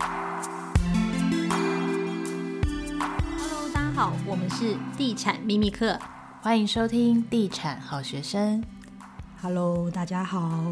Hello，大家好，我们是地产秘密课，欢迎收听地产好学生。Hello，大家好。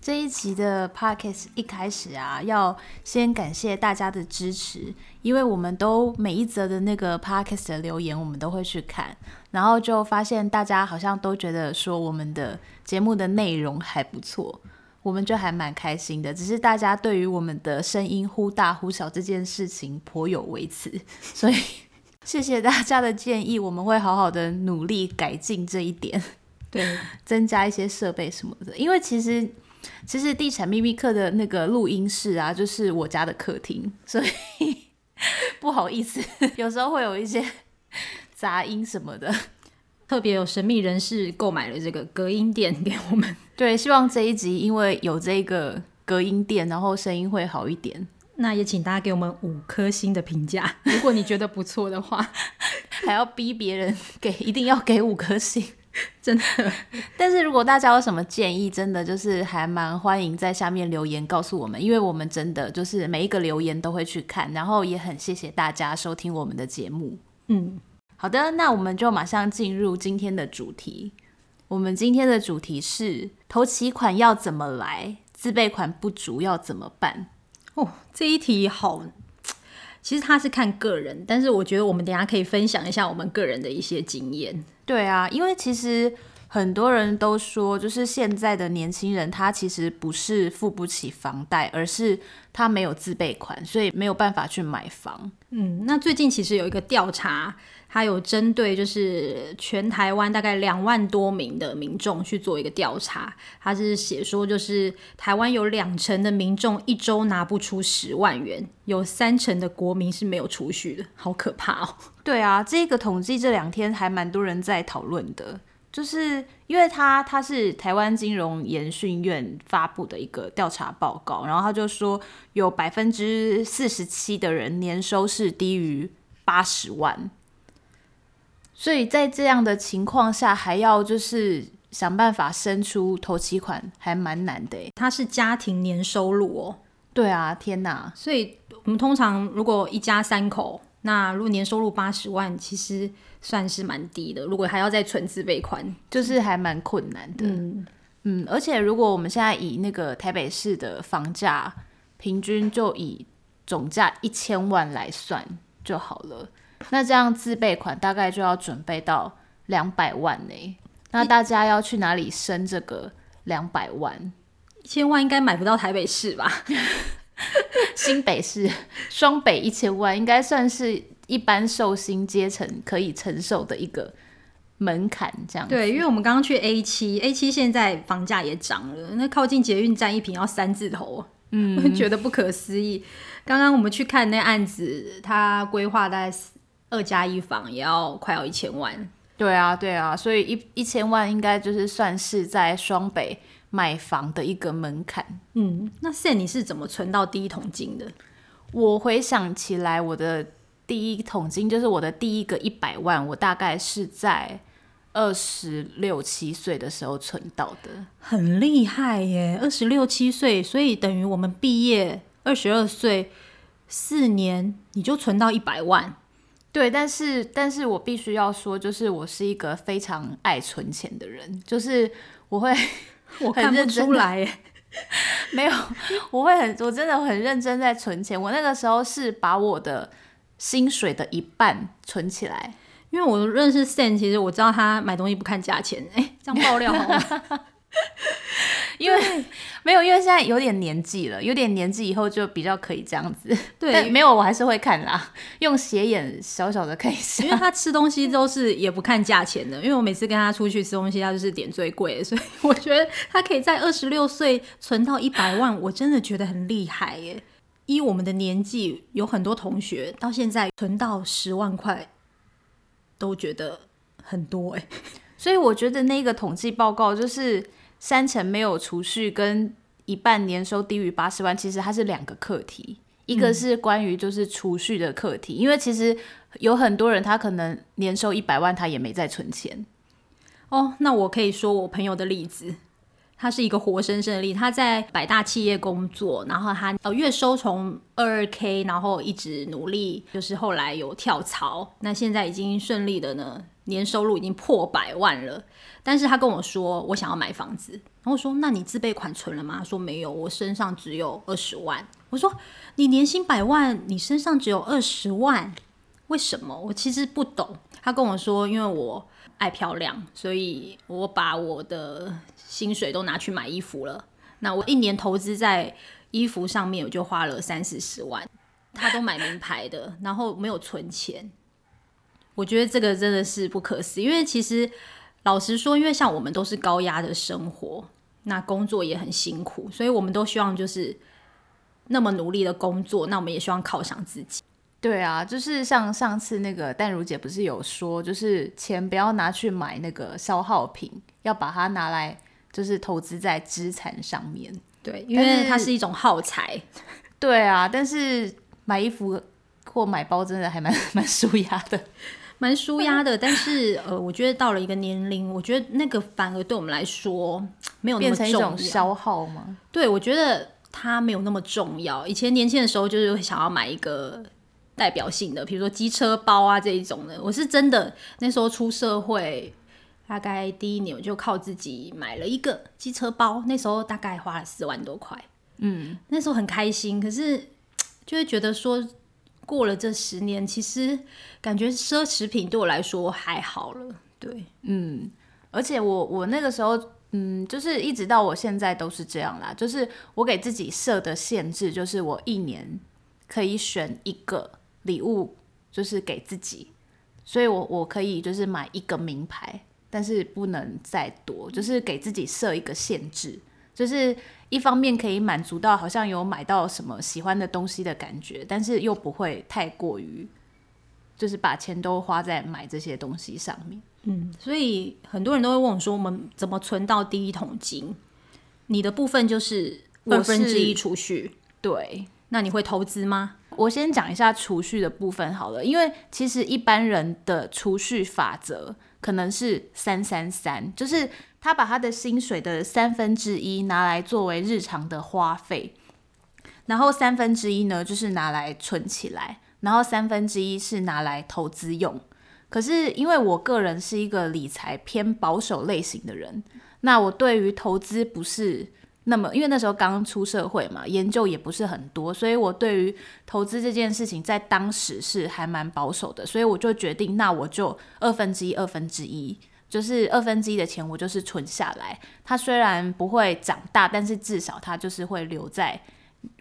这一集的 Podcast 一开始啊，要先感谢大家的支持，因为我们都每一则的那个 Podcast 的留言，我们都会去看，然后就发现大家好像都觉得说我们的节目的内容还不错，我们就还蛮开心的。只是大家对于我们的声音忽大忽小这件事情颇有微词，所以 谢谢大家的建议，我们会好好的努力改进这一点，对，增加一些设备什么的，因为其实。其实地产秘密课的那个录音室啊，就是我家的客厅，所以 不好意思，有时候会有一些杂音什么的。特别有神秘人士购买了这个隔音垫给我们，对，希望这一集因为有这个隔音垫，然后声音会好一点。那也请大家给我们五颗星的评价，如果你觉得不错的话，还要逼别人给，一定要给五颗星。真的，但是如果大家有什么建议，真的就是还蛮欢迎在下面留言告诉我们，因为我们真的就是每一个留言都会去看，然后也很谢谢大家收听我们的节目。嗯，好的，那我们就马上进入今天的主题。我们今天的主题是投期款要怎么来，自备款不足要怎么办？哦，这一题好。其实它是看个人，但是我觉得我们等下可以分享一下我们个人的一些经验。对啊，因为其实很多人都说，就是现在的年轻人他其实不是付不起房贷，而是他没有自备款，所以没有办法去买房。嗯，那最近其实有一个调查。他有针对就是全台湾大概两万多名的民众去做一个调查，他是写说就是台湾有两成的民众一周拿不出十万元，有三成的国民是没有储蓄的，好可怕哦。对啊，这个统计这两天还蛮多人在讨论的，就是因为他他是台湾金融研训院发布的一个调查报告，然后他就说有百分之四十七的人年收是低于八十万。所以在这样的情况下，还要就是想办法生出头期款，还蛮难的。它是家庭年收入哦。对啊，天哪！所以我们通常如果一家三口，那如果年收入八十万，其实算是蛮低的。如果还要再存自备款，就是还蛮困难的。嗯嗯，而且如果我们现在以那个台北市的房价，平均就以总价一千万来算就好了。那这样自备款大概就要准备到两百万呢？那大家要去哪里生这个两百万？一千万应该买不到台北市吧？新北市双北一千万应该算是一般寿星阶层可以承受的一个门槛，这样。对，因为我们刚刚去 A 七，A 七现在房价也涨了，那靠近捷运站一平要三字头，嗯，我 觉得不可思议。刚刚我们去看那案子，它规划大概二加一房也要快要一千万，对啊，对啊，所以一一千万应该就是算是在双北买房的一个门槛。嗯，那现在你是怎么存到第一桶金的？我回想起来，我的第一桶金就是我的第一个一百万，我大概是在二十六七岁的时候存到的，很厉害耶！二十六七岁，所以等于我们毕业二十二岁四年，你就存到一百万。对，但是，但是我必须要说，就是我是一个非常爱存钱的人，就是我会，我看不出来耶，没有，我会很，我真的很认真在存钱。我那个时候是把我的薪水的一半存起来，因为我认识 San，其实我知道他买东西不看价钱，哎，这样爆料好吗？因为没有，因为现在有点年纪了，有点年纪以后就比较可以这样子。对，但没有，我还是会看啦，用斜眼小小的看一下。因为他吃东西都是也不看价钱的，因为我每次跟他出去吃东西，他就是点最贵的，所以我觉得他可以在二十六岁存到一百万，我真的觉得很厉害耶。依我们的年纪，有很多同学到现在存到十万块，都觉得很多哎。所以我觉得那个统计报告就是。三成没有储蓄跟一半年收低于八十万，其实它是两个课题，一个是关于就是储蓄的课题，嗯，因为其实有很多人他可能年收一百万，他也没在存钱。哦，那我可以说我朋友的例子，他是一个活生生的例子，他在百大企业工作，然后他呃月收从二二 K，然后一直努力，就是后来有跳槽，那现在已经顺利的呢，年收入已经破百万了。但是他跟我说，我想要买房子，然后我说，那你自备款存了吗？说没有，我身上只有二十万。我说你年薪百万，你身上只有二十万，为什么？我其实不懂。他跟我说，因为我爱漂亮，所以我把我的。薪水都拿去买衣服了，那我一年投资在衣服上面，我就花了三四十万。他都买名牌的，然后没有存钱。我觉得这个真的是不可思议，因为其实老实说，因为像我们都是高压的生活，那工作也很辛苦，所以我们都希望就是那么努力的工作，那我们也希望犒赏自己。对啊，就是像上次那个淡如姐不是有说，就是钱不要拿去买那个消耗品，要把它拿来。就是投资在资产上面，对，因为它是一种耗材。对啊，但是买衣服或买包真的还蛮 蛮舒压的，蛮舒压的。但是呃，我觉得到了一个年龄，我觉得那个反而对我们来说没有那么重要。变成一种消耗吗？对，我觉得它没有那么重要。以前年轻的时候就是想要买一个代表性的，比如说机车包啊这一种的。我是真的那时候出社会。大概第一年我就靠自己买了一个机车包，那时候大概花了四万多块，嗯，那时候很开心。可是就会觉得说，过了这十年，其实感觉奢侈品对我来说还好了，对，嗯。而且我我那个时候，嗯，就是一直到我现在都是这样啦，就是我给自己设的限制，就是我一年可以选一个礼物，就是给自己，所以我我可以就是买一个名牌。但是不能再多，就是给自己设一个限制，就是一方面可以满足到好像有买到什么喜欢的东西的感觉，但是又不会太过于，就是把钱都花在买这些东西上面。嗯，所以很多人都会问我说，我们怎么存到第一桶金？你的部分就是二分之一储蓄，对？那你会投资吗？我先讲一下储蓄的部分好了，因为其实一般人的储蓄法则。可能是三三三，就是他把他的薪水的三分之一拿来作为日常的花费，然后三分之一呢就是拿来存起来，然后三分之一是拿来投资用。可是因为我个人是一个理财偏保守类型的人，那我对于投资不是。那么，因为那时候刚出社会嘛，研究也不是很多，所以我对于投资这件事情在当时是还蛮保守的，所以我就决定，那我就二分之一，二分之一，就是二分之一的钱我就是存下来。它虽然不会长大，但是至少它就是会留在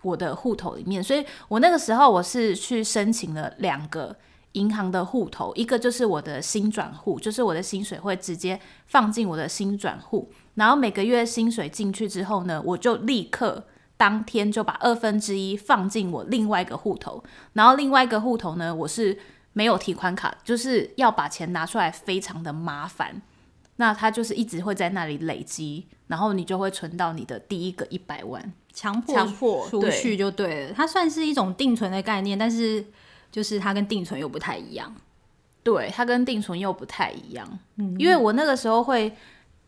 我的户头里面。所以我那个时候我是去申请了两个银行的户头，一个就是我的薪转户，就是我的薪水会直接放进我的薪转户。然后每个月薪水进去之后呢，我就立刻当天就把二分之一放进我另外一个户头，然后另外一个户头呢，我是没有提款卡，就是要把钱拿出来非常的麻烦，那它就是一直会在那里累积，然后你就会存到你的第一个一百万，强迫强迫储蓄就对了，它算是一种定存的概念，但是就是它跟定存又不太一样，对，它跟定存又不太一样，嗯，因为我那个时候会。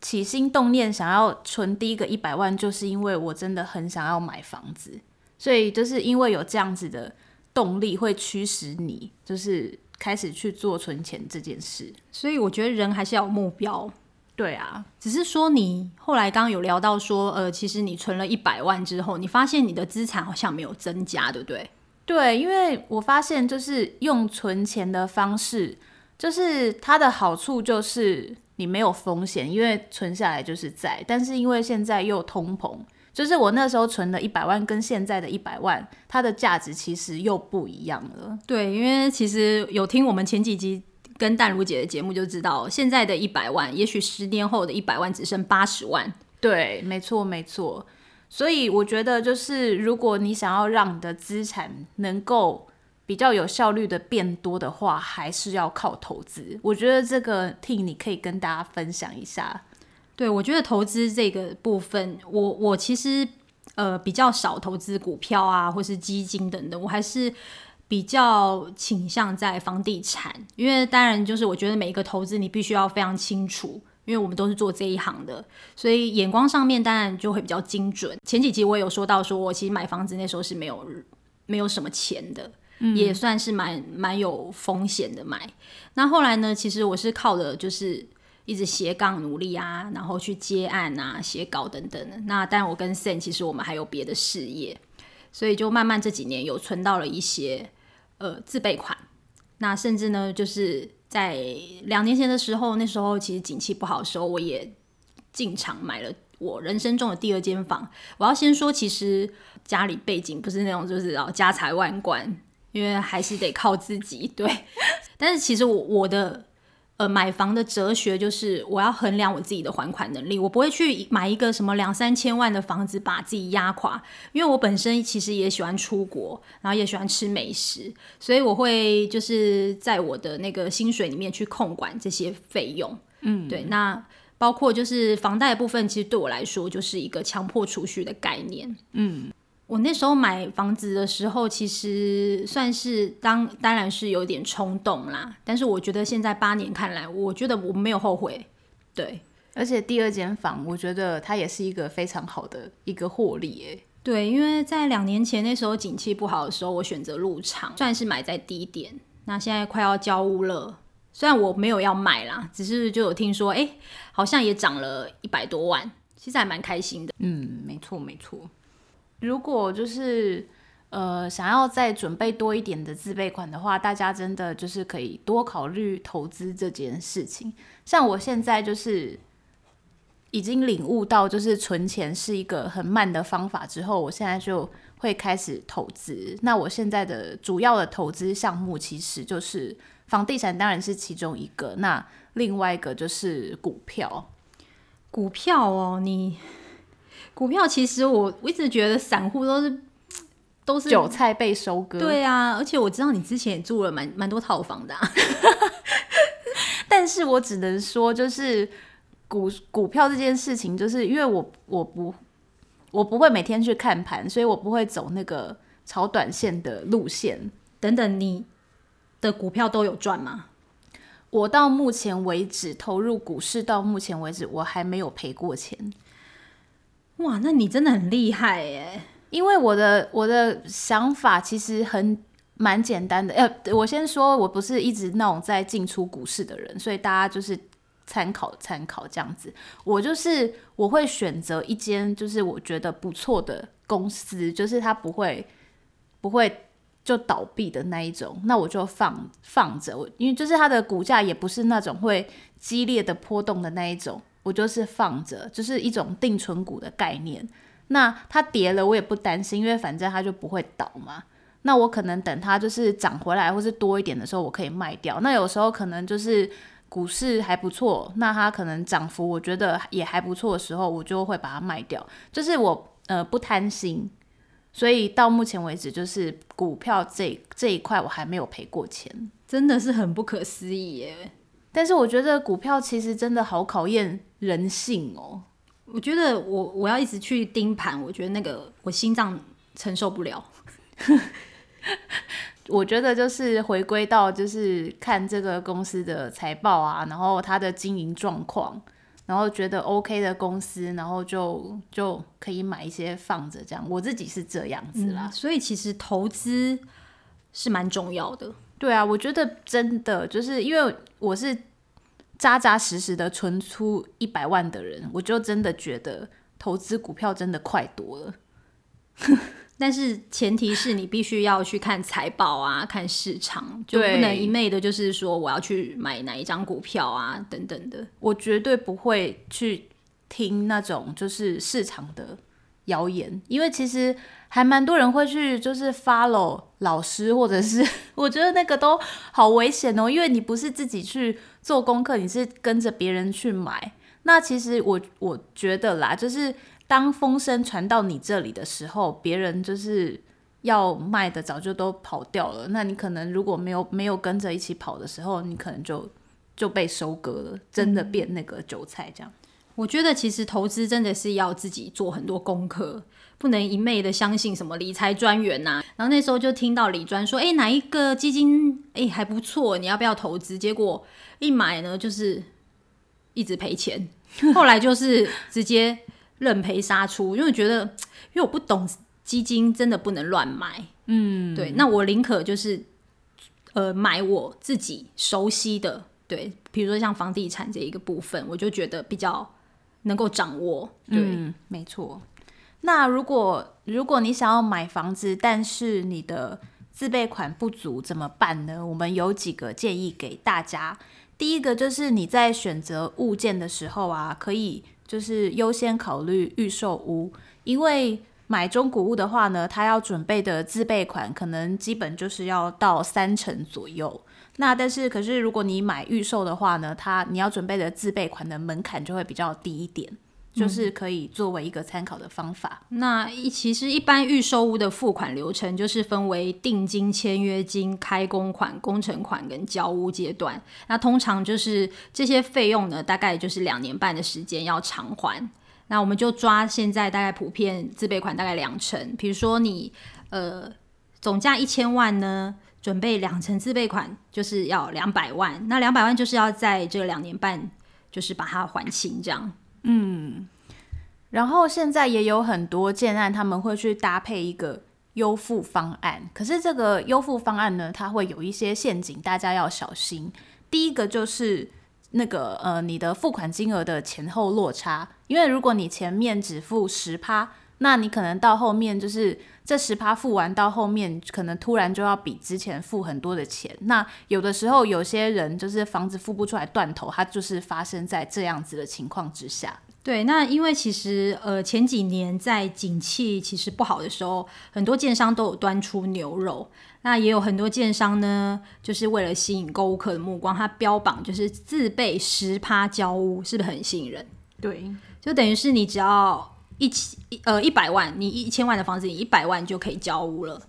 起心动念想要存第一个一百万，就是因为我真的很想要买房子，所以就是因为有这样子的动力，会驱使你就是开始去做存钱这件事。所以我觉得人还是要有目标。对啊，只是说你后来刚刚有聊到说，呃，其实你存了一百万之后，你发现你的资产好像没有增加，对不对？对，因为我发现就是用存钱的方式，就是它的好处就是。你没有风险，因为存下来就是在，但是因为现在又通膨，就是我那时候存的一百万跟现在的一百万，它的价值其实又不一样了。对，因为其实有听我们前几集跟淡如姐的节目就知道，现在的一百万，也许十年后的一百万只剩八十万。对，没错没错。所以我觉得，就是如果你想要让你的资产能够比较有效率的变多的话，还是要靠投资。我觉得这个 Ting 你可以跟大家分享一下。对，我觉得投资这个部分，我我其实呃比较少投资股票啊，或是基金等等，我还是比较倾向在房地产。因为当然就是我觉得每一个投资你必须要非常清楚因为我们都是做这一行的，所以眼光上面当然就会比较精准。前几集我也有说到，说我其实买房子那时候是没有没有什么钱的，嗯、也算是蛮蛮有风险的买。那后来呢，其实我是靠的就是一直斜杠努力啊，然后去接案啊、写稿等等的。那当然，我跟 Sen 其实我们还有别的事业，所以就慢慢这几年有存到了一些呃自备款。那甚至呢，就是。在两年前的时候，那时候其实景气不好的时候，我也进场买了我人生中的第二间房。我要先说，其实家里背景不是那种就是哦家财万贯，因为还是得靠自己。对，但是其实我我的。呃，买房的哲学就是我要衡量我自己的还款能力，我不会去买一个什么两三千万的房子把自己压垮，因为我本身其实也喜欢出国，然后也喜欢吃美食，所以我会就是在我的那个薪水里面去控管这些费用。嗯，对，那包括就是房贷部分，其实对我来说就是一个强迫储蓄的概念。嗯。我那时候买房子的时候，其实算是当当然是有点冲动啦。但是我觉得现在八年看来，我觉得我没有后悔。对，而且第二间房，我觉得它也是一个非常好的一个获利。诶，对，因为在两年前那时候景气不好的时候，我选择入场，算是买在低点。那现在快要交屋了，虽然我没有要买啦，只是就有听说，哎，好像也涨了一百多万，其实还蛮开心的。嗯，没错，没错。如果就是呃想要再准备多一点的自备款的话，大家真的就是可以多考虑投资这件事情。像我现在就是已经领悟到，就是存钱是一个很慢的方法之后，我现在就会开始投资。那我现在的主要的投资项目其实就是房地产，当然是其中一个。那另外一个就是股票。股票哦，你。股票其实我我一直觉得散户都是都是韭菜被收割。对啊，而且我知道你之前也住了蛮蛮多套房的啊，但是我只能说，就是股股票这件事情，就是因为我我不我不会每天去看盘，所以我不会走那个炒短线的路线。等等，你的股票都有赚吗？我到目前为止投入股市，到目前为止我还没有赔过钱。哇，那你真的很厉害耶！因为我的我的想法其实很蛮简单的。呃，我先说，我不是一直那种在进出股市的人，所以大家就是参考参考这样子。我就是我会选择一间就是我觉得不错的公司，就是它不会不会就倒闭的那一种，那我就放放着。我因为就是它的股价也不是那种会激烈的波动的那一种。我就是放着，就是一种定存股的概念。那它跌了，我也不担心，因为反正它就不会倒嘛。那我可能等它就是涨回来，或是多一点的时候，我可以卖掉。那有时候可能就是股市还不错，那它可能涨幅我觉得也还不错的时候，我就会把它卖掉。就是我呃不贪心，所以到目前为止，就是股票这这一块我还没有赔过钱，真的是很不可思议耶。但是我觉得股票其实真的好考验人性哦。我觉得我我要一直去盯盘，我觉得那个我心脏承受不了。我觉得就是回归到就是看这个公司的财报啊，然后它的经营状况，然后觉得 OK 的公司，然后就就可以买一些放着这样。我自己是这样子啦。嗯，所以其实投资是蛮重要的。对啊，我觉得真的就是因为我是扎扎实实的存出一百万的人，我就真的觉得投资股票真的快多了。但是前提是你必须要去看财报啊，看市场，就不能一昧的就是说我要去买哪一张股票啊等等的。我绝对不会去听那种就是市场的谣言，因为其实。还蛮多人会去，就是 follow 老师，或者是 我觉得那个都好危险哦，因为你不是自己去做功课，你是跟着别人去买。那其实我我觉得啦，就是当风声传到你这里的时候，别人就是要卖的早就都跑掉了。那你可能如果没有没有跟着一起跑的时候，你可能就就被收割了，真的变那个韭菜这样。我觉得其实投资真的是要自己做很多功课。不能一昧的相信什么理财专员呐，然后那时候就听到理专说，哎，哪一个基金哎还不错，你要不要投资？结果一买呢，就是一直赔钱，后来就是直接认赔杀出，因为觉得因为我不懂基金，真的不能乱买。嗯，对，那我宁可就是呃买我自己熟悉的，对，比如说像房地产这一个部分，我就觉得比较能够掌握。对，没错。那如果如果你想要买房子，但是你的自备款不足怎么办呢？我们有几个建议给大家。第一个就是你在选择物件的时候啊，可以就是优先考虑预售屋，因为买中古屋的话呢，它要准备的自备款可能基本就是要到三成左右。那但是可是如果你买预售的话呢，它你要准备的自备款的门槛就会比较低一点。就是可以作为一个参考的方法。嗯、那一其实一般预售屋的付款流程就是分为定金、签约金、开工款、工程款跟交屋阶段。那通常就是这些费用呢，大概就是两年半的时间要偿还。那我们就抓现在大概普遍自备款大概两成，比如说你呃总价一千万呢，准备两成自备款就是要两百万。那两百万就是要在这两年半就是把它还清这样。嗯，然后现在也有很多建案，他们会去搭配一个优付方案。可是这个优付方案呢，它会有一些陷阱，大家要小心。第一个就是那个呃，你的付款金额的前后落差，因为如果你前面只付十趴，那你可能到后面就是这十趴付完，到后面可能突然就要比之前付很多的钱。那有的时候有些人就是房子付不出来断头，它就是发生在这样子的情况之下。对，那因为其实呃前几年在景气其实不好的时候，很多建商都有端出牛肉。那也有很多建商呢，就是为了吸引购物客的目光，他标榜就是自备十趴交屋，是不是很吸引人？对，就等于是你只要。一千呃一百万，你一千万的房子，你一百万就可以交屋了。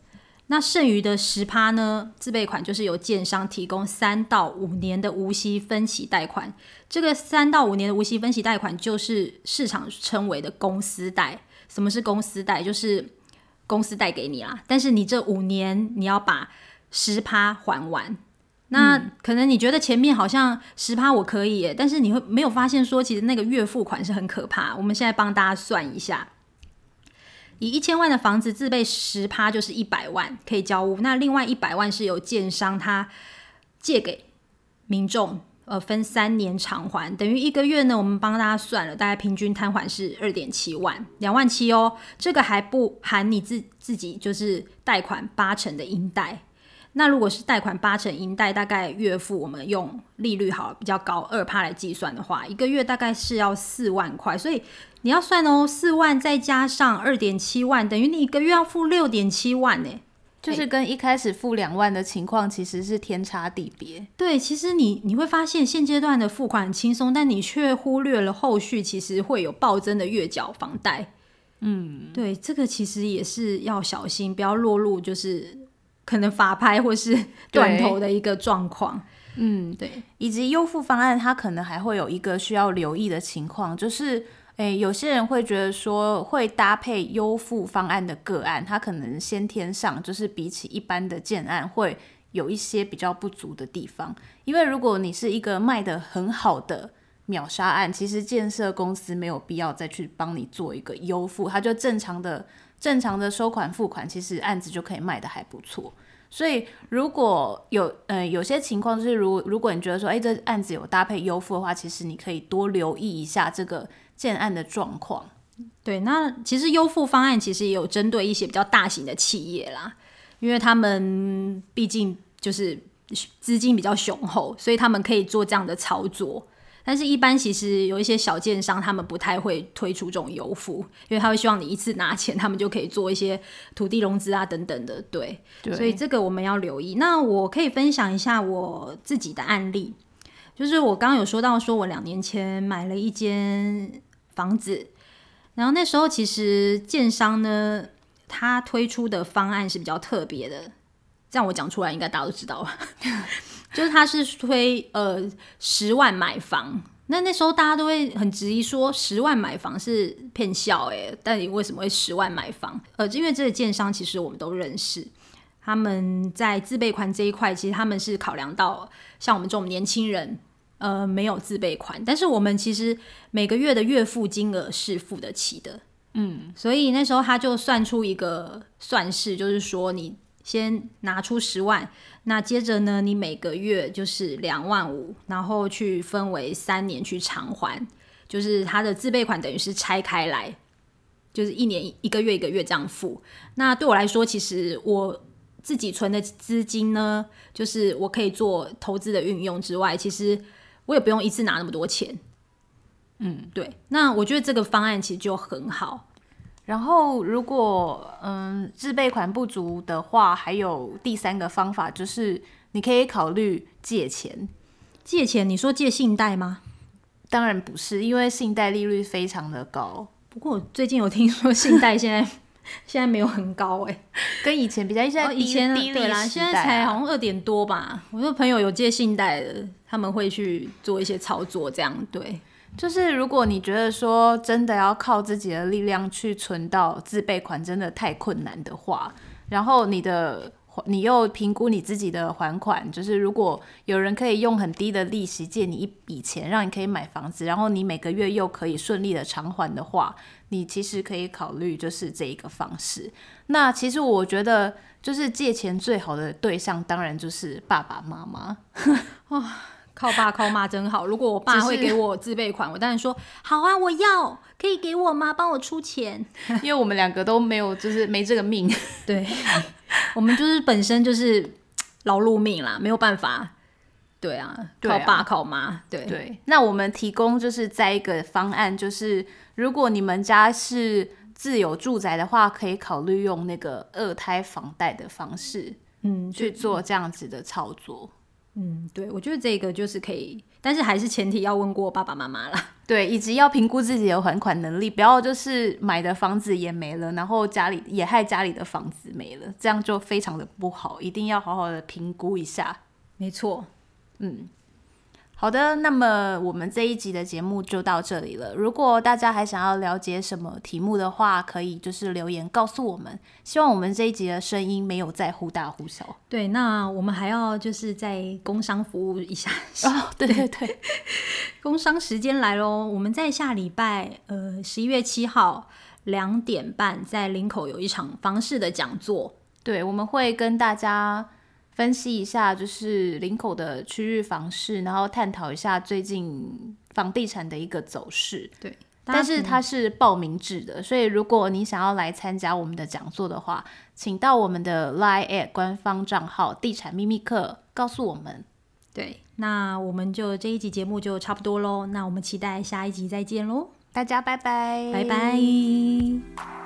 那剩余的十趴呢？自备款就是由建商提供三到五年的无息分期贷款。这个三到五年的无息分期贷款就是市场称为的公司贷。什么是公司贷？就是公司贷给你啦，但是你这五年你要把十趴还完。那可能你觉得前面好像十趴我可以耶，但是你会没有发现说，其实那个月付款是很可怕。我们现在帮大家算一下，以一千万的房子自备十趴就是一百万可以交屋，那另外一百万是由建商他借给民众，呃，分三年偿还，等于一个月呢，我们帮大家算了，大概平均摊还是二点七万，两万七哦，这个还不含你自自己就是贷款八成的银贷。那如果是贷款八成银贷，大概月付我们用利率好比较高二趴来计算的话，一个月大概是要四万块。所以你要算哦，四万再加上二点七万，等于你一个月要付六点七万呢，就是跟一开始付两万的情况其实是天差地别。对，其实你你会发现现阶段的付款很轻松，但你却忽略了后续其实会有暴增的月缴房贷。嗯，对，这个其实也是要小心，不要落入就是。可能法拍或是断头的一个状况，嗯，对，以及优付方案，它可能还会有一个需要留意的情况，就是，诶，有些人会觉得说，会搭配优付方案的个案，它可能先天上就是比起一般的建案会有一些比较不足的地方，因为如果你是一个卖的很好的秒杀案，其实建设公司没有必要再去帮你做一个优付，它就正常的。正常的收款付款，其实案子就可以卖的还不错。所以如果有呃有些情况，就是如如果你觉得说，哎，这案子有搭配优付的话，其实你可以多留意一下这个建案的状况。对，那其实优付方案其实也有针对一些比较大型的企业啦，因为他们毕竟就是资金比较雄厚，所以他们可以做这样的操作。但是，一般其实有一些小建商，他们不太会推出这种优付，因为他会希望你一次拿钱，他们就可以做一些土地融资啊等等的，对。对。所以这个我们要留意。那我可以分享一下我自己的案例，就是我刚刚有说到，说我两年前买了一间房子，然后那时候其实建商呢，他推出的方案是比较特别的，这样我讲出来应该大家都知道吧。就是他是推呃十万买房，那那时候大家都会很质疑说十万买房是骗笑诶，但你为什么会十万买房？呃，因为这个建商其实我们都认识，他们在自备款这一块，其实他们是考量到像我们这种年轻人，呃没有自备款，但是我们其实每个月的月付金额是付得起的。嗯，所以那时候他就算出一个算式，就是说你先拿出十万，那接着呢，你每个月就是两万五，然后去分为三年去偿还，就是他的自备款等于是拆开来，就是一年一个月一个月这样付。那对我来说，其实我自己存的资金呢，就是我可以做投资的运用之外，其实我也不用一次拿那么多钱。嗯，对，那我觉得这个方案其实就很好。然后，如果嗯自备款不足的话，还有第三个方法，就是你可以考虑借钱。借钱？你说借信贷吗？当然不是，因为信贷利率非常的高。不过我最近有听说信贷现在现在没有很高哎，跟以前比较，现在以前啦，现在才好像二点多吧。我有朋友有借信贷的，他们会去做一些操作，这样对。就是如果你觉得说真的要靠自己的力量去存到自备款，真的太困难的话，然后你的你又评估你自己的还款，就是如果有人可以用很低的利息借你一笔钱，让你可以买房子，然后你每个月又可以顺利的偿还的话，你其实可以考虑就是这一个方式。那其实我觉得，就是借钱最好的对象，当然就是爸爸妈妈。哇 靠爸靠妈真好。如果我爸会给我自备款，我当然说好啊，我要，可以给我吗？帮我出钱。因为我们两个都没有，就是没这个命。对，我们就是本身就是劳碌命啦，没有办法。对啊，靠爸靠妈。对对。那我们提供就是在一个方案，就是如果你们家是自有住宅的话，可以考虑用那个二胎房贷的方式，嗯，去做这样子的操作。嗯，对，我觉得这个就是可以，但是还是前提要问过爸爸妈妈啦。对，以及要评估自己的还款能力，不要就是买的房子也没了，然后家里也害家里的房子没了，这样就非常的不好，一定要好好的评估一下。没错，嗯。好的，那么我们这一集的节目就到这里了。如果大家还想要了解什么题目的话，可以就是留言告诉我们。希望我们这一集的声音没有再忽大忽小。对，那我们还要就是在工商服务一下。哦，对对对，工商时间来喽！我们在下礼拜呃十一月七号两点半在林口有一场房事的讲座。对，我们会跟大家。分析一下就是林口的区域房市，然后探讨一下最近房地产的一个走势。对，但是它是报名制的，所以如果你想要来参加我们的讲座的话，请到我们的 Line@ 官方账号“地产秘密课”告诉我们。对，那我们就这一集节目就差不多喽，那我们期待下一集再见喽，大家拜拜，拜拜。